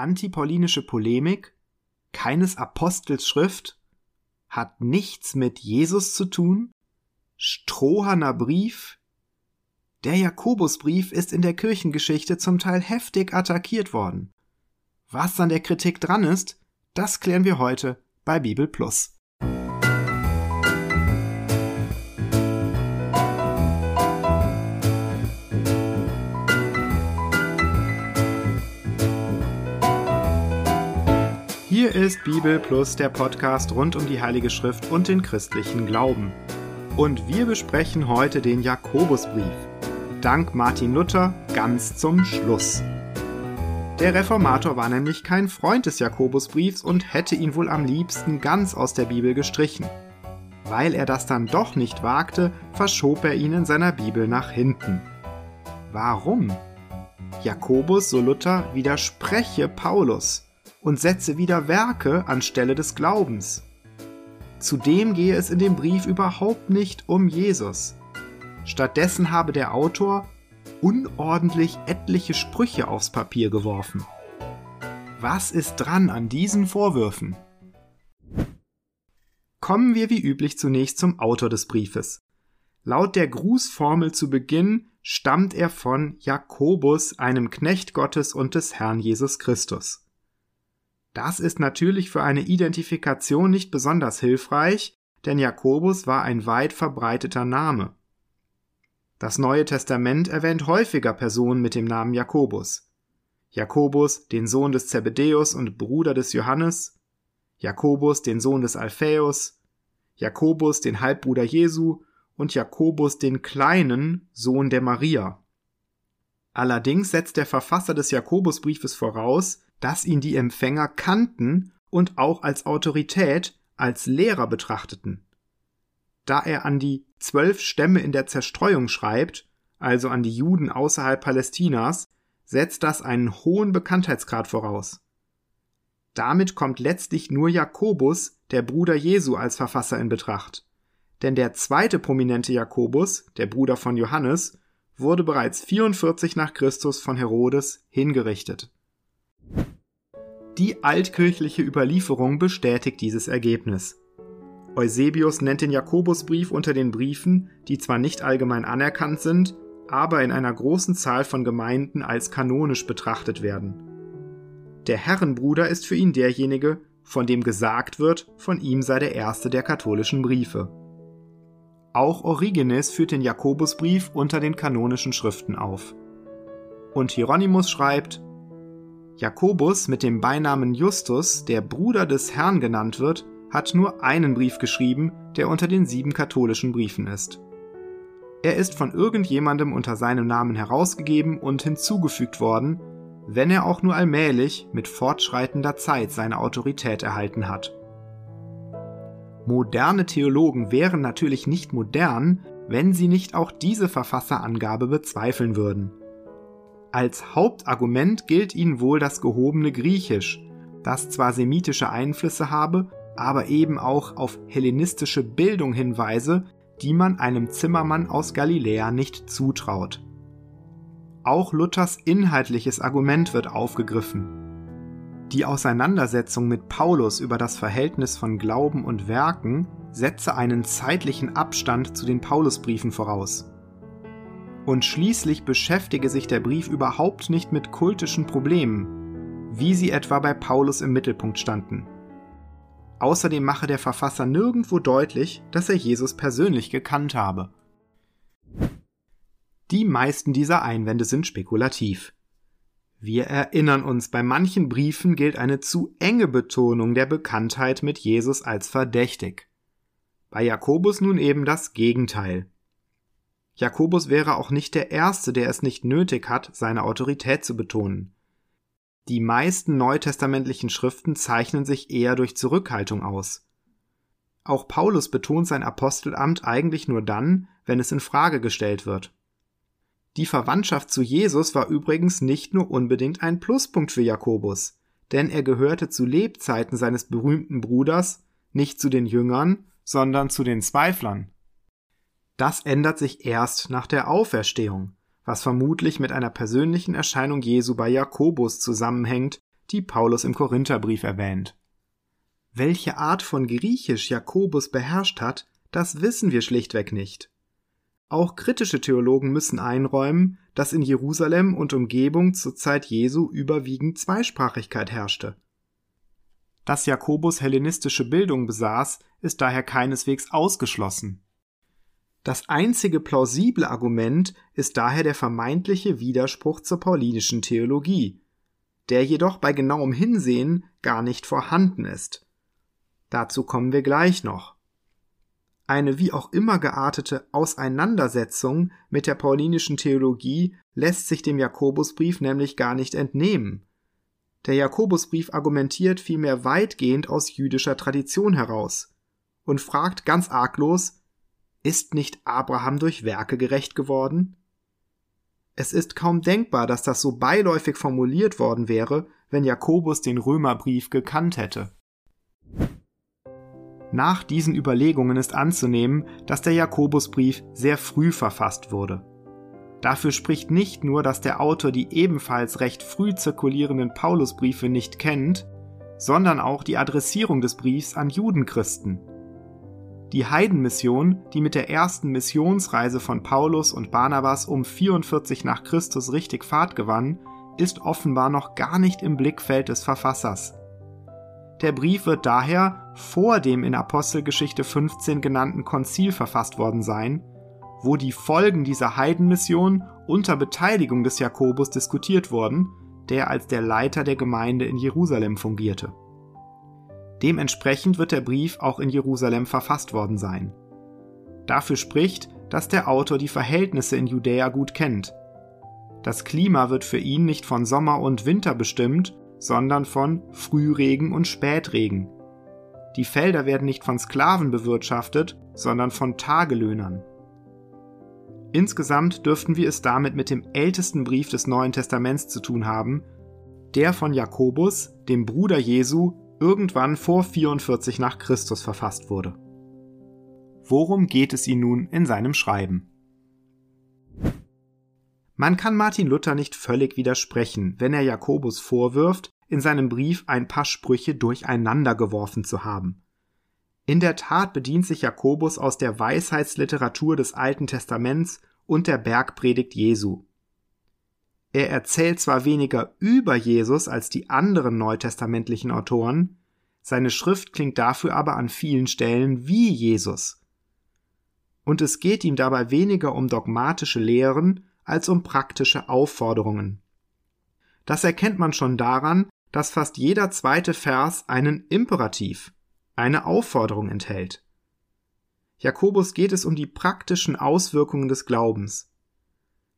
antipaulinische Polemik, keines Apostels Schrift, hat nichts mit Jesus zu tun, Strohaner Brief, der Jakobusbrief ist in der Kirchengeschichte zum Teil heftig attackiert worden. Was an der Kritik dran ist, das klären wir heute bei Bibel Plus. Hier ist Bibel Plus der Podcast rund um die Heilige Schrift und den christlichen Glauben. Und wir besprechen heute den Jakobusbrief. Dank Martin Luther ganz zum Schluss. Der Reformator war nämlich kein Freund des Jakobusbriefs und hätte ihn wohl am liebsten ganz aus der Bibel gestrichen. Weil er das dann doch nicht wagte, verschob er ihn in seiner Bibel nach hinten. Warum? Jakobus, so Luther, widerspreche Paulus und setze wieder Werke anstelle des Glaubens. Zudem gehe es in dem Brief überhaupt nicht um Jesus. Stattdessen habe der Autor unordentlich etliche Sprüche aufs Papier geworfen. Was ist dran an diesen Vorwürfen? Kommen wir wie üblich zunächst zum Autor des Briefes. Laut der Grußformel zu Beginn stammt er von Jakobus, einem Knecht Gottes und des Herrn Jesus Christus. Das ist natürlich für eine Identifikation nicht besonders hilfreich, denn Jakobus war ein weit verbreiteter Name. Das Neue Testament erwähnt häufiger Personen mit dem Namen Jakobus. Jakobus, den Sohn des Zebedäus und Bruder des Johannes, Jakobus, den Sohn des Alphaeus, Jakobus, den Halbbruder Jesu und Jakobus, den Kleinen, Sohn der Maria. Allerdings setzt der Verfasser des Jakobusbriefes voraus, dass ihn die Empfänger kannten und auch als Autorität, als Lehrer betrachteten. Da er an die zwölf Stämme in der Zerstreuung schreibt, also an die Juden außerhalb Palästinas, setzt das einen hohen Bekanntheitsgrad voraus. Damit kommt letztlich nur Jakobus, der Bruder Jesu, als Verfasser in Betracht. Denn der zweite prominente Jakobus, der Bruder von Johannes, wurde bereits 44 nach Christus von Herodes hingerichtet. Die altkirchliche Überlieferung bestätigt dieses Ergebnis. Eusebius nennt den Jakobusbrief unter den Briefen, die zwar nicht allgemein anerkannt sind, aber in einer großen Zahl von Gemeinden als kanonisch betrachtet werden. Der Herrenbruder ist für ihn derjenige, von dem gesagt wird, von ihm sei der erste der katholischen Briefe. Auch Origenes führt den Jakobusbrief unter den kanonischen Schriften auf. Und Hieronymus schreibt, Jakobus mit dem Beinamen Justus, der Bruder des Herrn genannt wird, hat nur einen Brief geschrieben, der unter den sieben katholischen Briefen ist. Er ist von irgendjemandem unter seinem Namen herausgegeben und hinzugefügt worden, wenn er auch nur allmählich mit fortschreitender Zeit seine Autorität erhalten hat. Moderne Theologen wären natürlich nicht modern, wenn sie nicht auch diese Verfasserangabe bezweifeln würden. Als Hauptargument gilt ihnen wohl das gehobene Griechisch, das zwar semitische Einflüsse habe, aber eben auch auf hellenistische Bildung hinweise, die man einem Zimmermann aus Galiläa nicht zutraut. Auch Luthers inhaltliches Argument wird aufgegriffen. Die Auseinandersetzung mit Paulus über das Verhältnis von Glauben und Werken setze einen zeitlichen Abstand zu den Paulusbriefen voraus. Und schließlich beschäftige sich der Brief überhaupt nicht mit kultischen Problemen, wie sie etwa bei Paulus im Mittelpunkt standen. Außerdem mache der Verfasser nirgendwo deutlich, dass er Jesus persönlich gekannt habe. Die meisten dieser Einwände sind spekulativ. Wir erinnern uns, bei manchen Briefen gilt eine zu enge Betonung der Bekanntheit mit Jesus als verdächtig. Bei Jakobus nun eben das Gegenteil. Jakobus wäre auch nicht der Erste, der es nicht nötig hat, seine Autorität zu betonen. Die meisten neutestamentlichen Schriften zeichnen sich eher durch Zurückhaltung aus. Auch Paulus betont sein Apostelamt eigentlich nur dann, wenn es in Frage gestellt wird. Die Verwandtschaft zu Jesus war übrigens nicht nur unbedingt ein Pluspunkt für Jakobus, denn er gehörte zu Lebzeiten seines berühmten Bruders nicht zu den Jüngern, sondern zu den Zweiflern. Das ändert sich erst nach der Auferstehung, was vermutlich mit einer persönlichen Erscheinung Jesu bei Jakobus zusammenhängt, die Paulus im Korintherbrief erwähnt. Welche Art von Griechisch Jakobus beherrscht hat, das wissen wir schlichtweg nicht. Auch kritische Theologen müssen einräumen, dass in Jerusalem und Umgebung zur Zeit Jesu überwiegend Zweisprachigkeit herrschte. Dass Jakobus hellenistische Bildung besaß, ist daher keineswegs ausgeschlossen. Das einzige plausible Argument ist daher der vermeintliche Widerspruch zur paulinischen Theologie, der jedoch bei genauem Hinsehen gar nicht vorhanden ist. Dazu kommen wir gleich noch. Eine wie auch immer geartete Auseinandersetzung mit der paulinischen Theologie lässt sich dem Jakobusbrief nämlich gar nicht entnehmen. Der Jakobusbrief argumentiert vielmehr weitgehend aus jüdischer Tradition heraus und fragt ganz arglos, ist nicht Abraham durch Werke gerecht geworden? Es ist kaum denkbar, dass das so beiläufig formuliert worden wäre, wenn Jakobus den Römerbrief gekannt hätte. Nach diesen Überlegungen ist anzunehmen, dass der Jakobusbrief sehr früh verfasst wurde. Dafür spricht nicht nur, dass der Autor die ebenfalls recht früh zirkulierenden Paulusbriefe nicht kennt, sondern auch die Adressierung des Briefs an Judenchristen. Die Heidenmission, die mit der ersten Missionsreise von Paulus und Barnabas um 44 nach Christus richtig Fahrt gewann, ist offenbar noch gar nicht im Blickfeld des Verfassers. Der Brief wird daher vor dem in Apostelgeschichte 15 genannten Konzil verfasst worden sein, wo die Folgen dieser Heidenmission unter Beteiligung des Jakobus diskutiert wurden, der als der Leiter der Gemeinde in Jerusalem fungierte. Dementsprechend wird der Brief auch in Jerusalem verfasst worden sein. Dafür spricht, dass der Autor die Verhältnisse in Judäa gut kennt. Das Klima wird für ihn nicht von Sommer und Winter bestimmt, sondern von Frühregen und Spätregen. Die Felder werden nicht von Sklaven bewirtschaftet, sondern von Tagelöhnern. Insgesamt dürften wir es damit mit dem ältesten Brief des Neuen Testaments zu tun haben, der von Jakobus, dem Bruder Jesu, irgendwann vor 44 nach Christus verfasst wurde. Worum geht es ihm nun in seinem Schreiben? Man kann Martin Luther nicht völlig widersprechen, wenn er Jakobus vorwirft, in seinem Brief ein paar Sprüche durcheinander geworfen zu haben. In der Tat bedient sich Jakobus aus der Weisheitsliteratur des Alten Testaments und der Bergpredigt Jesu. Er erzählt zwar weniger über Jesus als die anderen neutestamentlichen Autoren, seine Schrift klingt dafür aber an vielen Stellen wie Jesus. Und es geht ihm dabei weniger um dogmatische Lehren als um praktische Aufforderungen. Das erkennt man schon daran, dass fast jeder zweite Vers einen Imperativ, eine Aufforderung enthält. Jakobus geht es um die praktischen Auswirkungen des Glaubens.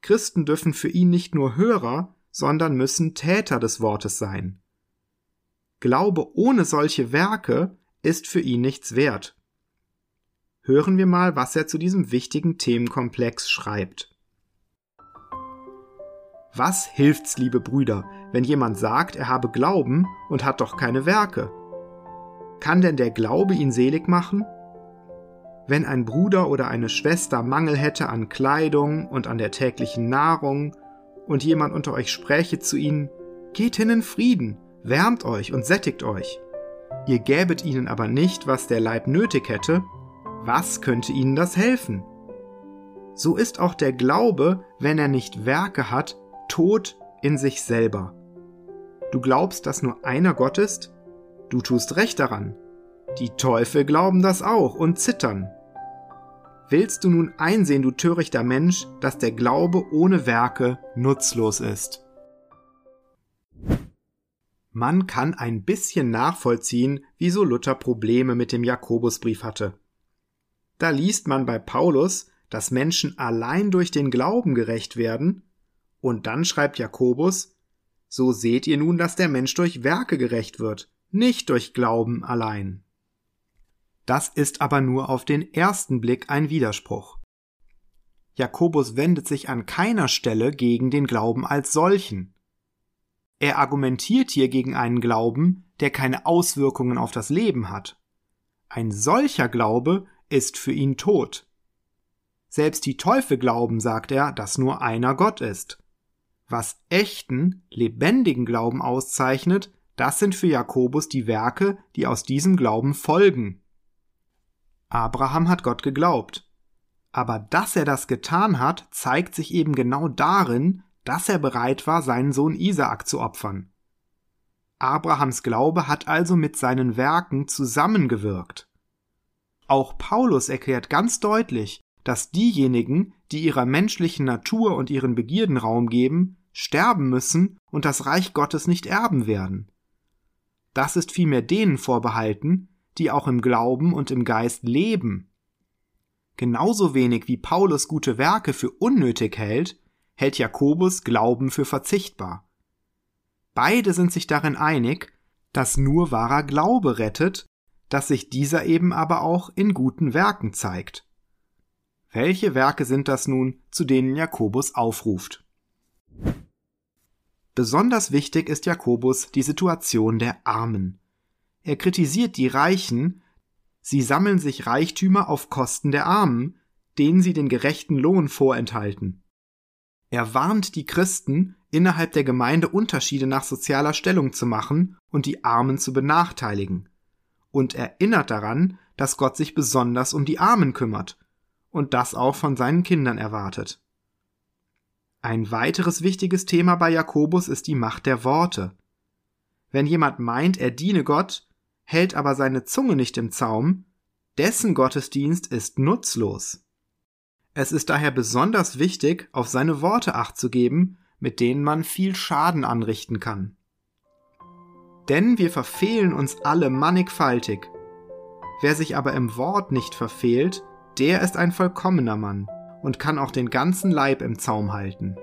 Christen dürfen für ihn nicht nur Hörer, sondern müssen Täter des Wortes sein. Glaube ohne solche Werke ist für ihn nichts wert. Hören wir mal, was er zu diesem wichtigen Themenkomplex schreibt. Was hilft's, liebe Brüder, wenn jemand sagt, er habe Glauben und hat doch keine Werke? Kann denn der Glaube ihn selig machen? Wenn ein Bruder oder eine Schwester Mangel hätte an Kleidung und an der täglichen Nahrung, und jemand unter euch spräche zu ihnen, Geht hin in Frieden, wärmt euch und sättigt euch. Ihr gäbet ihnen aber nicht, was der Leib nötig hätte, was könnte ihnen das helfen? So ist auch der Glaube, wenn er nicht Werke hat, tot in sich selber. Du glaubst, dass nur einer Gott ist? Du tust recht daran. Die Teufel glauben das auch und zittern. Willst du nun einsehen, du törichter Mensch, dass der Glaube ohne Werke nutzlos ist? Man kann ein bisschen nachvollziehen, wieso Luther Probleme mit dem Jakobusbrief hatte. Da liest man bei Paulus, dass Menschen allein durch den Glauben gerecht werden und dann schreibt Jakobus, so seht ihr nun, dass der Mensch durch Werke gerecht wird, nicht durch Glauben allein. Das ist aber nur auf den ersten Blick ein Widerspruch. Jakobus wendet sich an keiner Stelle gegen den Glauben als solchen. Er argumentiert hier gegen einen Glauben, der keine Auswirkungen auf das Leben hat. Ein solcher Glaube ist für ihn tot. Selbst die Teufel glauben, sagt er, dass nur einer Gott ist. Was echten, lebendigen Glauben auszeichnet, das sind für Jakobus die Werke, die aus diesem Glauben folgen. Abraham hat Gott geglaubt. Aber dass er das getan hat, zeigt sich eben genau darin, dass er bereit war, seinen Sohn Isaak zu opfern. Abrahams Glaube hat also mit seinen Werken zusammengewirkt. Auch Paulus erklärt ganz deutlich, dass diejenigen, die ihrer menschlichen Natur und ihren Begierden Raum geben, sterben müssen und das Reich Gottes nicht erben werden. Das ist vielmehr denen vorbehalten, die auch im Glauben und im Geist leben. Genauso wenig wie Paulus gute Werke für unnötig hält, hält Jakobus Glauben für verzichtbar. Beide sind sich darin einig, dass nur wahrer Glaube rettet, dass sich dieser eben aber auch in guten Werken zeigt. Welche Werke sind das nun, zu denen Jakobus aufruft? Besonders wichtig ist Jakobus die Situation der Armen. Er kritisiert die Reichen, sie sammeln sich Reichtümer auf Kosten der Armen, denen sie den gerechten Lohn vorenthalten. Er warnt die Christen, innerhalb der Gemeinde Unterschiede nach sozialer Stellung zu machen und die Armen zu benachteiligen. Und erinnert daran, dass Gott sich besonders um die Armen kümmert und das auch von seinen Kindern erwartet. Ein weiteres wichtiges Thema bei Jakobus ist die Macht der Worte. Wenn jemand meint, er diene Gott, hält aber seine Zunge nicht im Zaum, dessen Gottesdienst ist nutzlos. Es ist daher besonders wichtig, auf seine Worte acht zu geben, mit denen man viel Schaden anrichten kann. Denn wir verfehlen uns alle mannigfaltig. Wer sich aber im Wort nicht verfehlt, der ist ein vollkommener Mann und kann auch den ganzen Leib im Zaum halten.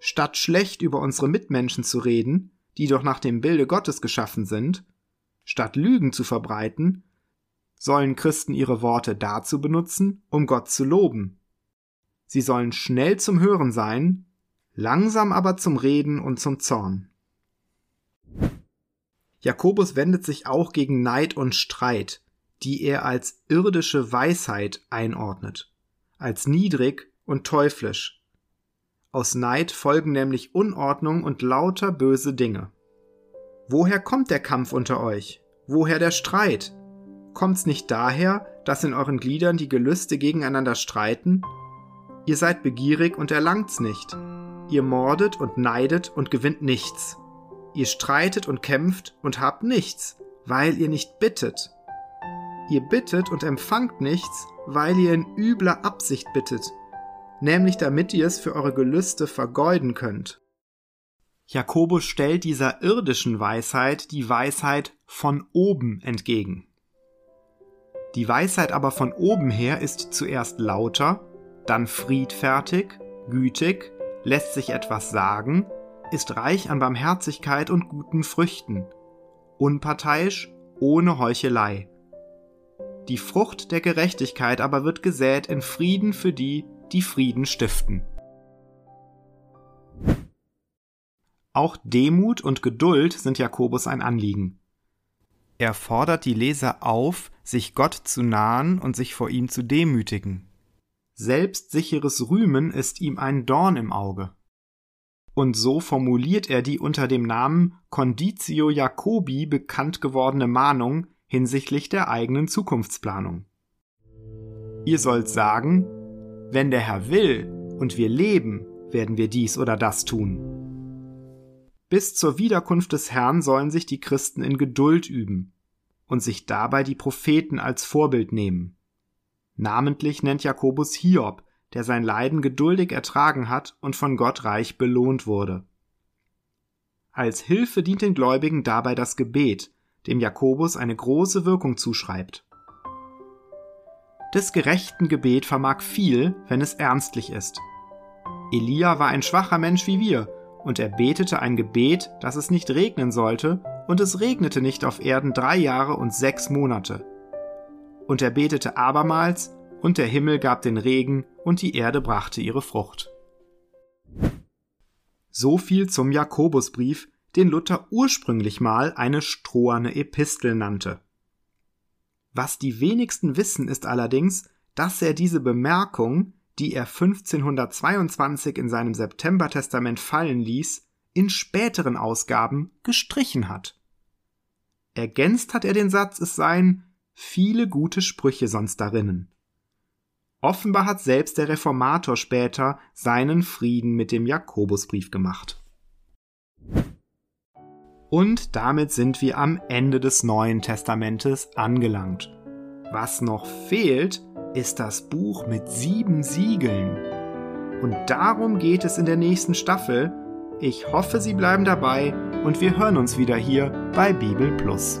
Statt schlecht über unsere Mitmenschen zu reden, die doch nach dem Bilde Gottes geschaffen sind, statt Lügen zu verbreiten, sollen Christen ihre Worte dazu benutzen, um Gott zu loben. Sie sollen schnell zum Hören sein, langsam aber zum Reden und zum Zorn. Jakobus wendet sich auch gegen Neid und Streit, die er als irdische Weisheit einordnet, als niedrig und teuflisch. Aus Neid folgen nämlich Unordnung und lauter böse Dinge. Woher kommt der Kampf unter euch? Woher der Streit? Kommt's nicht daher, dass in euren Gliedern die Gelüste gegeneinander streiten? Ihr seid begierig und erlangt's nicht. Ihr mordet und neidet und gewinnt nichts. Ihr streitet und kämpft und habt nichts, weil ihr nicht bittet. Ihr bittet und empfangt nichts, weil ihr in übler Absicht bittet, nämlich damit ihr es für eure Gelüste vergeuden könnt. Jakobus stellt dieser irdischen Weisheit die Weisheit von oben entgegen. Die Weisheit aber von oben her ist zuerst lauter, dann friedfertig, gütig, lässt sich etwas sagen, ist reich an Barmherzigkeit und guten Früchten, unparteiisch, ohne Heuchelei. Die Frucht der Gerechtigkeit aber wird gesät in Frieden für die, die Frieden stiften. Auch Demut und Geduld sind Jakobus ein Anliegen. Er fordert die Leser auf, sich Gott zu nahen und sich vor ihm zu demütigen. Selbstsicheres Rühmen ist ihm ein Dorn im Auge. Und so formuliert er die unter dem Namen Conditio Jacobi bekannt gewordene Mahnung hinsichtlich der eigenen Zukunftsplanung. Ihr sollt sagen, wenn der Herr will und wir leben, werden wir dies oder das tun. Bis zur Wiederkunft des Herrn sollen sich die Christen in Geduld üben und sich dabei die Propheten als Vorbild nehmen. Namentlich nennt Jakobus Hiob, der sein Leiden geduldig ertragen hat und von Gott reich belohnt wurde. Als Hilfe dient den Gläubigen dabei das Gebet, dem Jakobus eine große Wirkung zuschreibt. Des gerechten Gebet vermag viel, wenn es ernstlich ist. Elia war ein schwacher Mensch wie wir und er betete ein Gebet, dass es nicht regnen sollte, und es regnete nicht auf Erden drei Jahre und sechs Monate. Und er betete abermals, und der Himmel gab den Regen, und die Erde brachte ihre Frucht. So viel zum Jakobusbrief, den Luther ursprünglich mal eine stroherne Epistel nannte. Was die wenigsten wissen, ist allerdings, dass er diese Bemerkung die er 1522 in seinem Septembertestament fallen ließ, in späteren Ausgaben gestrichen hat. Ergänzt hat er den Satz, es seien viele gute Sprüche sonst darinnen. Offenbar hat selbst der Reformator später seinen Frieden mit dem Jakobusbrief gemacht. Und damit sind wir am Ende des Neuen Testamentes angelangt. Was noch fehlt, ist das Buch mit sieben Siegeln. Und darum geht es in der nächsten Staffel. Ich hoffe, Sie bleiben dabei und wir hören uns wieder hier bei Bibel Plus.